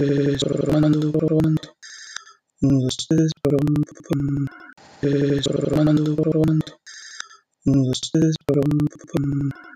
es probando, probando. Uno, dos, tres, probando, probando. Es probando, probando. Uno, dos, tres, probando, probando.